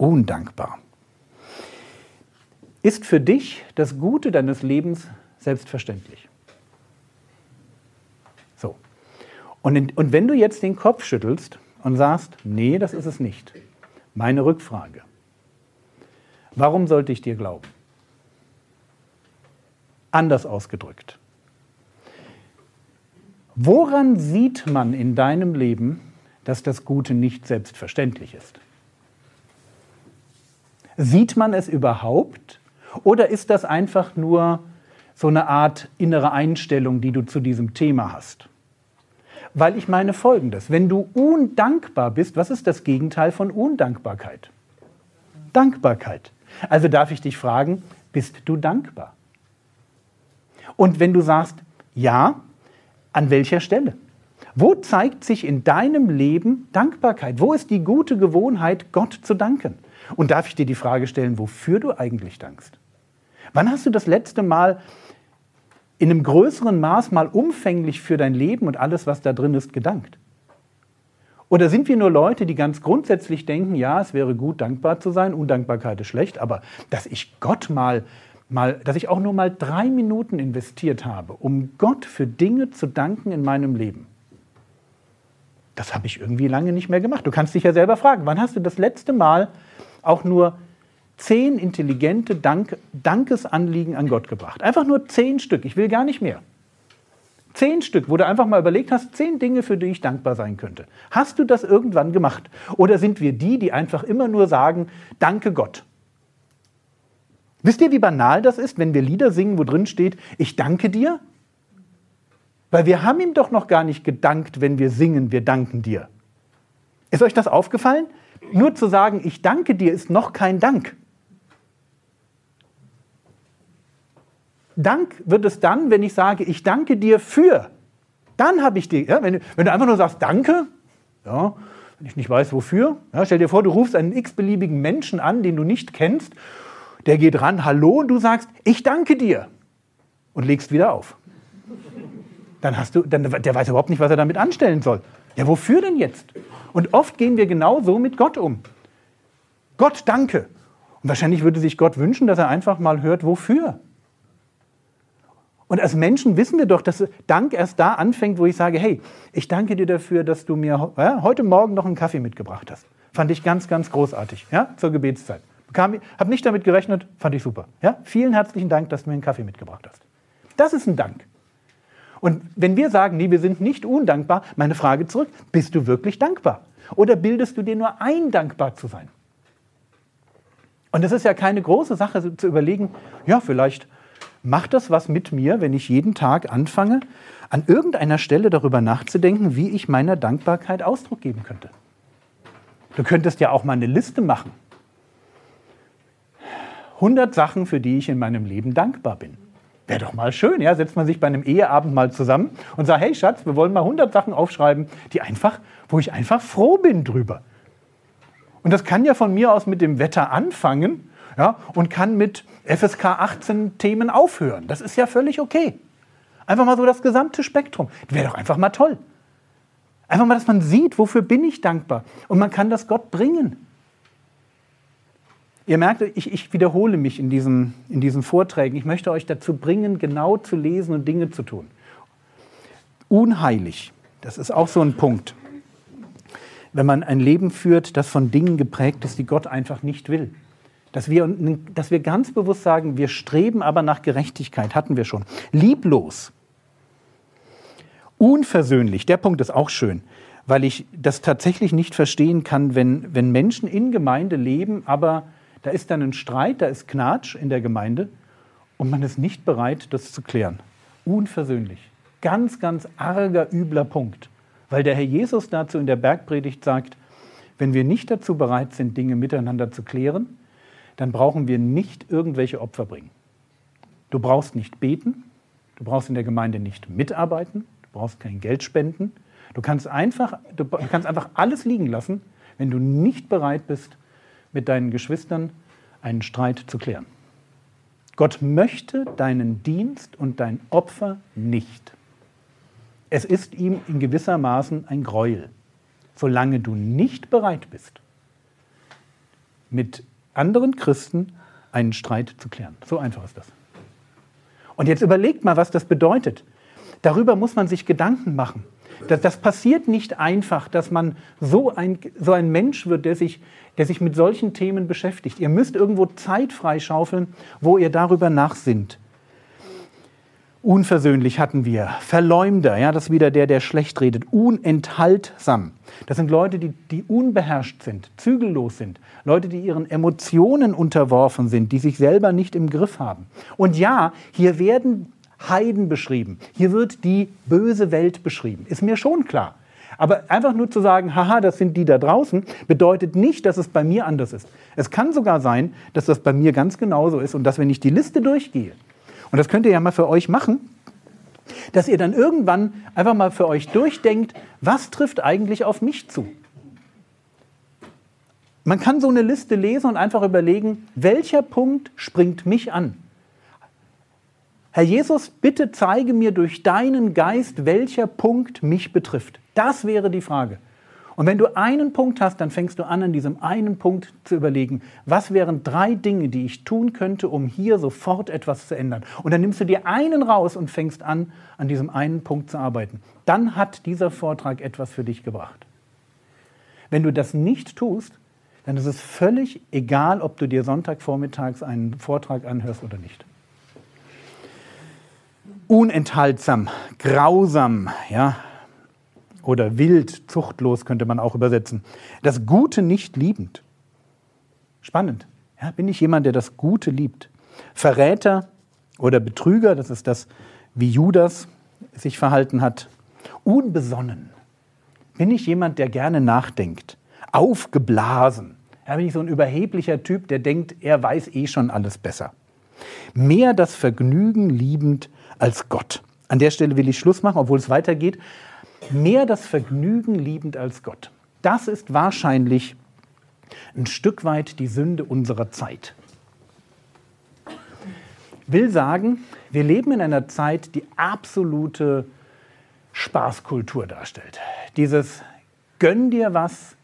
undankbar. Ist für dich das Gute deines Lebens selbstverständlich? So. Und, in, und wenn du jetzt den Kopf schüttelst und sagst, nee, das ist es nicht, meine Rückfrage, warum sollte ich dir glauben? Anders ausgedrückt. Woran sieht man in deinem Leben, dass das Gute nicht selbstverständlich ist? Sieht man es überhaupt? Oder ist das einfach nur so eine Art innere Einstellung, die du zu diesem Thema hast? Weil ich meine folgendes, wenn du undankbar bist, was ist das Gegenteil von Undankbarkeit? Dankbarkeit. Also darf ich dich fragen, bist du dankbar? Und wenn du sagst, ja, an welcher Stelle? Wo zeigt sich in deinem Leben Dankbarkeit? Wo ist die gute Gewohnheit, Gott zu danken? Und darf ich dir die Frage stellen, wofür du eigentlich dankst? Wann hast du das letzte Mal in einem größeren Maß mal umfänglich für dein Leben und alles, was da drin ist, gedankt? Oder sind wir nur Leute, die ganz grundsätzlich denken, ja, es wäre gut, dankbar zu sein, Undankbarkeit ist schlecht, aber dass ich Gott mal, mal, dass ich auch nur mal drei Minuten investiert habe, um Gott für Dinge zu danken in meinem Leben, das habe ich irgendwie lange nicht mehr gemacht. Du kannst dich ja selber fragen, wann hast du das letzte Mal auch nur zehn intelligente Dank Dankesanliegen an Gott gebracht. Einfach nur zehn Stück, ich will gar nicht mehr. Zehn Stück, wo du einfach mal überlegt hast, zehn Dinge, für die ich dankbar sein könnte. Hast du das irgendwann gemacht? Oder sind wir die, die einfach immer nur sagen, danke Gott? Wisst ihr, wie banal das ist, wenn wir Lieder singen, wo drin steht, ich danke dir? Weil wir haben ihm doch noch gar nicht gedankt, wenn wir singen, wir danken dir. Ist euch das aufgefallen? Nur zu sagen, ich danke dir, ist noch kein Dank. Dank wird es dann, wenn ich sage, ich danke dir für. Dann habe ich dir, ja, wenn, wenn, du einfach nur sagst, danke, ja, wenn ich nicht weiß, wofür, ja, stell dir vor, du rufst einen x-beliebigen Menschen an, den du nicht kennst, der geht ran, hallo, und du sagst, ich danke dir und legst wieder auf. Dann hast du, dann, der weiß überhaupt nicht, was er damit anstellen soll. Ja, wofür denn jetzt? Und oft gehen wir genau so mit Gott um. Gott, danke. Und wahrscheinlich würde sich Gott wünschen, dass er einfach mal hört, wofür. Und als Menschen wissen wir doch, dass Dank erst da anfängt, wo ich sage, hey, ich danke dir dafür, dass du mir ja, heute Morgen noch einen Kaffee mitgebracht hast. Fand ich ganz, ganz großartig, ja, zur Gebetszeit. Habe nicht damit gerechnet, fand ich super. Ja? Vielen herzlichen Dank, dass du mir einen Kaffee mitgebracht hast. Das ist ein Dank. Und wenn wir sagen, nee, wir sind nicht undankbar, meine Frage zurück, bist du wirklich dankbar? Oder bildest du dir nur ein, dankbar zu sein? Und es ist ja keine große Sache zu überlegen, ja, vielleicht macht das was mit mir, wenn ich jeden Tag anfange, an irgendeiner Stelle darüber nachzudenken, wie ich meiner Dankbarkeit Ausdruck geben könnte. Du könntest ja auch mal eine Liste machen. 100 Sachen, für die ich in meinem Leben dankbar bin. Wäre doch mal schön, ja? Setzt man sich bei einem Eheabend mal zusammen und sagt, hey Schatz, wir wollen mal 100 Sachen aufschreiben, die einfach, wo ich einfach froh bin drüber. Und das kann ja von mir aus mit dem Wetter anfangen ja, und kann mit FSK 18 Themen aufhören. Das ist ja völlig okay. Einfach mal so das gesamte Spektrum. Wäre doch einfach mal toll. Einfach mal, dass man sieht, wofür bin ich dankbar. Und man kann das Gott bringen. Ihr merkt, ich, ich wiederhole mich in diesen, in diesen Vorträgen. Ich möchte euch dazu bringen, genau zu lesen und Dinge zu tun. Unheilig, das ist auch so ein Punkt. Wenn man ein Leben führt, das von Dingen geprägt ist, die Gott einfach nicht will. Dass wir, dass wir ganz bewusst sagen, wir streben aber nach Gerechtigkeit, hatten wir schon. Lieblos. Unversöhnlich, der Punkt ist auch schön, weil ich das tatsächlich nicht verstehen kann, wenn, wenn Menschen in Gemeinde leben, aber da ist dann ein Streit, da ist Knatsch in der Gemeinde und man ist nicht bereit, das zu klären. Unversöhnlich. Ganz, ganz arger, übler Punkt. Weil der Herr Jesus dazu in der Bergpredigt sagt, Wenn wir nicht dazu bereit sind, Dinge miteinander zu klären, dann brauchen wir nicht irgendwelche Opfer bringen. Du brauchst nicht beten, du brauchst in der Gemeinde nicht mitarbeiten, du brauchst kein Geld spenden. Du kannst einfach, du kannst einfach alles liegen lassen, wenn du nicht bereit bist, mit deinen Geschwistern einen Streit zu klären. Gott möchte deinen Dienst und dein Opfer nicht. Es ist ihm in gewisser Maßen ein Gräuel, solange du nicht bereit bist, mit anderen Christen einen Streit zu klären. So einfach ist das. Und jetzt überlegt mal, was das bedeutet. Darüber muss man sich Gedanken machen. Das, das, passiert nicht einfach, dass man so ein, so ein Mensch wird, der sich, der sich mit solchen Themen beschäftigt. Ihr müsst irgendwo Zeit freischaufeln, wo ihr darüber nachsinnt. Unversöhnlich hatten wir. Verleumder, ja, das ist wieder der, der schlecht redet. Unenthaltsam. Das sind Leute, die, die unbeherrscht sind, zügellos sind. Leute, die ihren Emotionen unterworfen sind, die sich selber nicht im Griff haben. Und ja, hier werden Heiden beschrieben. Hier wird die böse Welt beschrieben. Ist mir schon klar. Aber einfach nur zu sagen, haha, das sind die da draußen, bedeutet nicht, dass es bei mir anders ist. Es kann sogar sein, dass das bei mir ganz genauso ist und dass, wenn ich die Liste durchgehe, und das könnt ihr ja mal für euch machen, dass ihr dann irgendwann einfach mal für euch durchdenkt, was trifft eigentlich auf mich zu? Man kann so eine Liste lesen und einfach überlegen, welcher Punkt springt mich an? Herr Jesus, bitte zeige mir durch deinen Geist, welcher Punkt mich betrifft. Das wäre die Frage. Und wenn du einen Punkt hast, dann fängst du an, an diesem einen Punkt zu überlegen, was wären drei Dinge, die ich tun könnte, um hier sofort etwas zu ändern. Und dann nimmst du dir einen raus und fängst an, an diesem einen Punkt zu arbeiten. Dann hat dieser Vortrag etwas für dich gebracht. Wenn du das nicht tust, dann ist es völlig egal, ob du dir Sonntagvormittags einen Vortrag anhörst oder nicht unenthaltsam, grausam, ja, oder wild, zuchtlos könnte man auch übersetzen. Das Gute nicht liebend. Spannend. Ja, bin ich jemand, der das Gute liebt? Verräter oder Betrüger, das ist das, wie Judas sich verhalten hat. Unbesonnen. Bin ich jemand, der gerne nachdenkt? Aufgeblasen. Ja, bin ich so ein überheblicher Typ, der denkt, er weiß eh schon alles besser. Mehr das Vergnügen liebend als Gott. An der Stelle will ich Schluss machen, obwohl es weitergeht. Mehr das Vergnügen liebend als Gott. Das ist wahrscheinlich ein Stück weit die Sünde unserer Zeit. Will sagen, wir leben in einer Zeit, die absolute Spaßkultur darstellt. Dieses gönn dir was,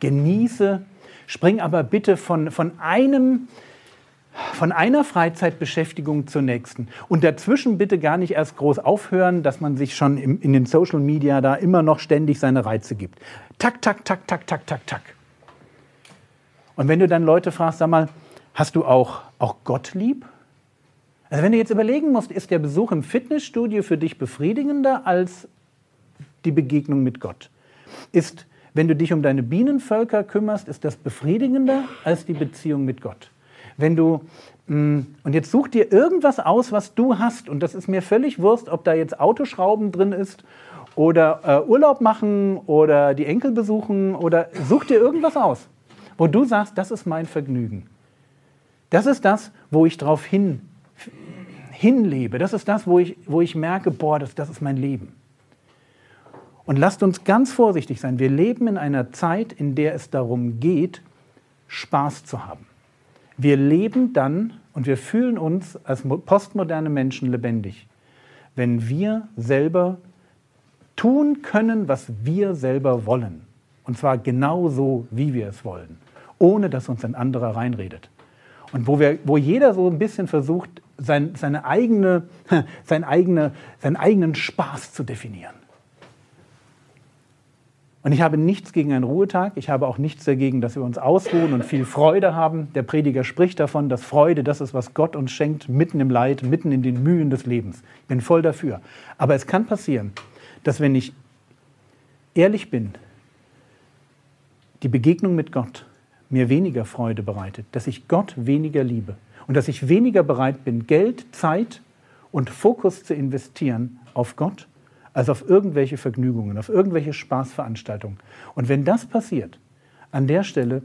genieße, spring aber bitte von, von einem von einer Freizeitbeschäftigung zur nächsten. Und dazwischen bitte gar nicht erst groß aufhören, dass man sich schon im, in den Social Media da immer noch ständig seine Reize gibt. Tak, tak, tak, tak, tak, tak, tak. Und wenn du dann Leute fragst, sag mal, hast du auch, auch Gott lieb? Also wenn du jetzt überlegen musst, ist der Besuch im Fitnessstudio für dich befriedigender als die Begegnung mit Gott? Ist, wenn du dich um deine Bienenvölker kümmerst, ist das befriedigender als die Beziehung mit Gott? Wenn du, mm, und jetzt such dir irgendwas aus, was du hast, und das ist mir völlig Wurst, ob da jetzt Autoschrauben drin ist oder äh, Urlaub machen oder die Enkel besuchen oder such dir irgendwas aus, wo du sagst, das ist mein Vergnügen. Das ist das, wo ich drauf hin, hinlebe. Das ist das, wo ich, wo ich merke, boah, das, das ist mein Leben. Und lasst uns ganz vorsichtig sein. Wir leben in einer Zeit, in der es darum geht, Spaß zu haben. Wir leben dann und wir fühlen uns als postmoderne Menschen lebendig, wenn wir selber tun können, was wir selber wollen. Und zwar genau so, wie wir es wollen, ohne dass uns ein anderer reinredet. Und wo, wir, wo jeder so ein bisschen versucht, sein, seine eigene, sein eigene, seinen eigenen Spaß zu definieren. Und ich habe nichts gegen einen Ruhetag. Ich habe auch nichts dagegen, dass wir uns ausruhen und viel Freude haben. Der Prediger spricht davon, dass Freude das ist, was Gott uns schenkt, mitten im Leid, mitten in den Mühen des Lebens. Ich bin voll dafür. Aber es kann passieren, dass wenn ich ehrlich bin, die Begegnung mit Gott mir weniger Freude bereitet, dass ich Gott weniger liebe und dass ich weniger bereit bin, Geld, Zeit und Fokus zu investieren auf Gott als auf irgendwelche Vergnügungen, auf irgendwelche Spaßveranstaltungen. Und wenn das passiert, an der Stelle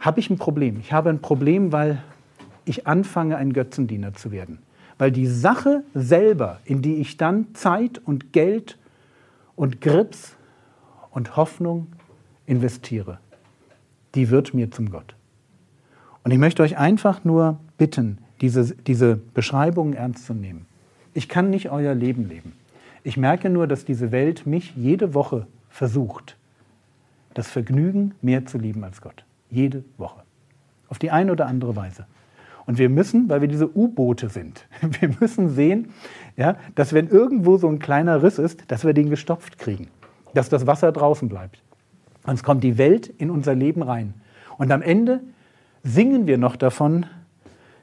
habe ich ein Problem. Ich habe ein Problem, weil ich anfange, ein Götzendiener zu werden. Weil die Sache selber, in die ich dann Zeit und Geld und Grips und Hoffnung investiere, die wird mir zum Gott. Und ich möchte euch einfach nur bitten, diese, diese Beschreibungen ernst zu nehmen. Ich kann nicht euer Leben leben. Ich merke nur, dass diese Welt mich jede Woche versucht, das Vergnügen mehr zu lieben als Gott. Jede Woche. Auf die eine oder andere Weise. Und wir müssen, weil wir diese U-Boote sind, wir müssen sehen, ja, dass wenn irgendwo so ein kleiner Riss ist, dass wir den gestopft kriegen. Dass das Wasser draußen bleibt. Sonst kommt die Welt in unser Leben rein. Und am Ende singen wir noch davon,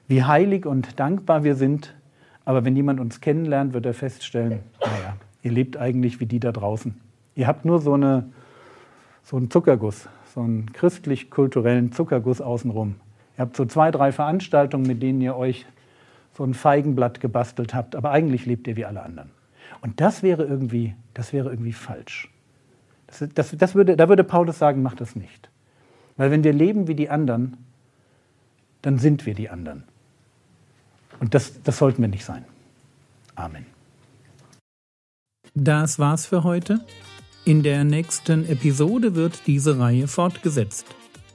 wie heilig und dankbar wir sind. Aber wenn jemand uns kennenlernt, wird er feststellen, naja, ihr lebt eigentlich wie die da draußen. Ihr habt nur so, eine, so einen Zuckerguss, so einen christlich-kulturellen Zuckerguss außenrum. Ihr habt so zwei, drei Veranstaltungen, mit denen ihr euch so ein Feigenblatt gebastelt habt, aber eigentlich lebt ihr wie alle anderen. Und das wäre irgendwie, das wäre irgendwie falsch. Das, das, das würde, da würde Paulus sagen, macht das nicht. Weil wenn wir leben wie die anderen, dann sind wir die anderen. Und das, das sollten wir nicht sein. Amen. Das war's für heute. In der nächsten Episode wird diese Reihe fortgesetzt.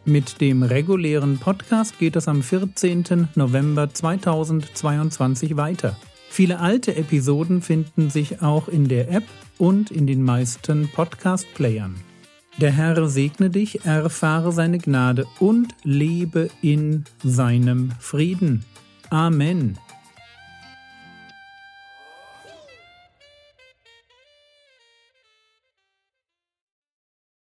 Mit dem regulären Podcast geht es am 14. November 2022 weiter. Viele alte Episoden finden sich auch in der App und in den meisten Podcast-Playern. Der Herr segne dich, erfahre seine Gnade und lebe in seinem Frieden. Amen.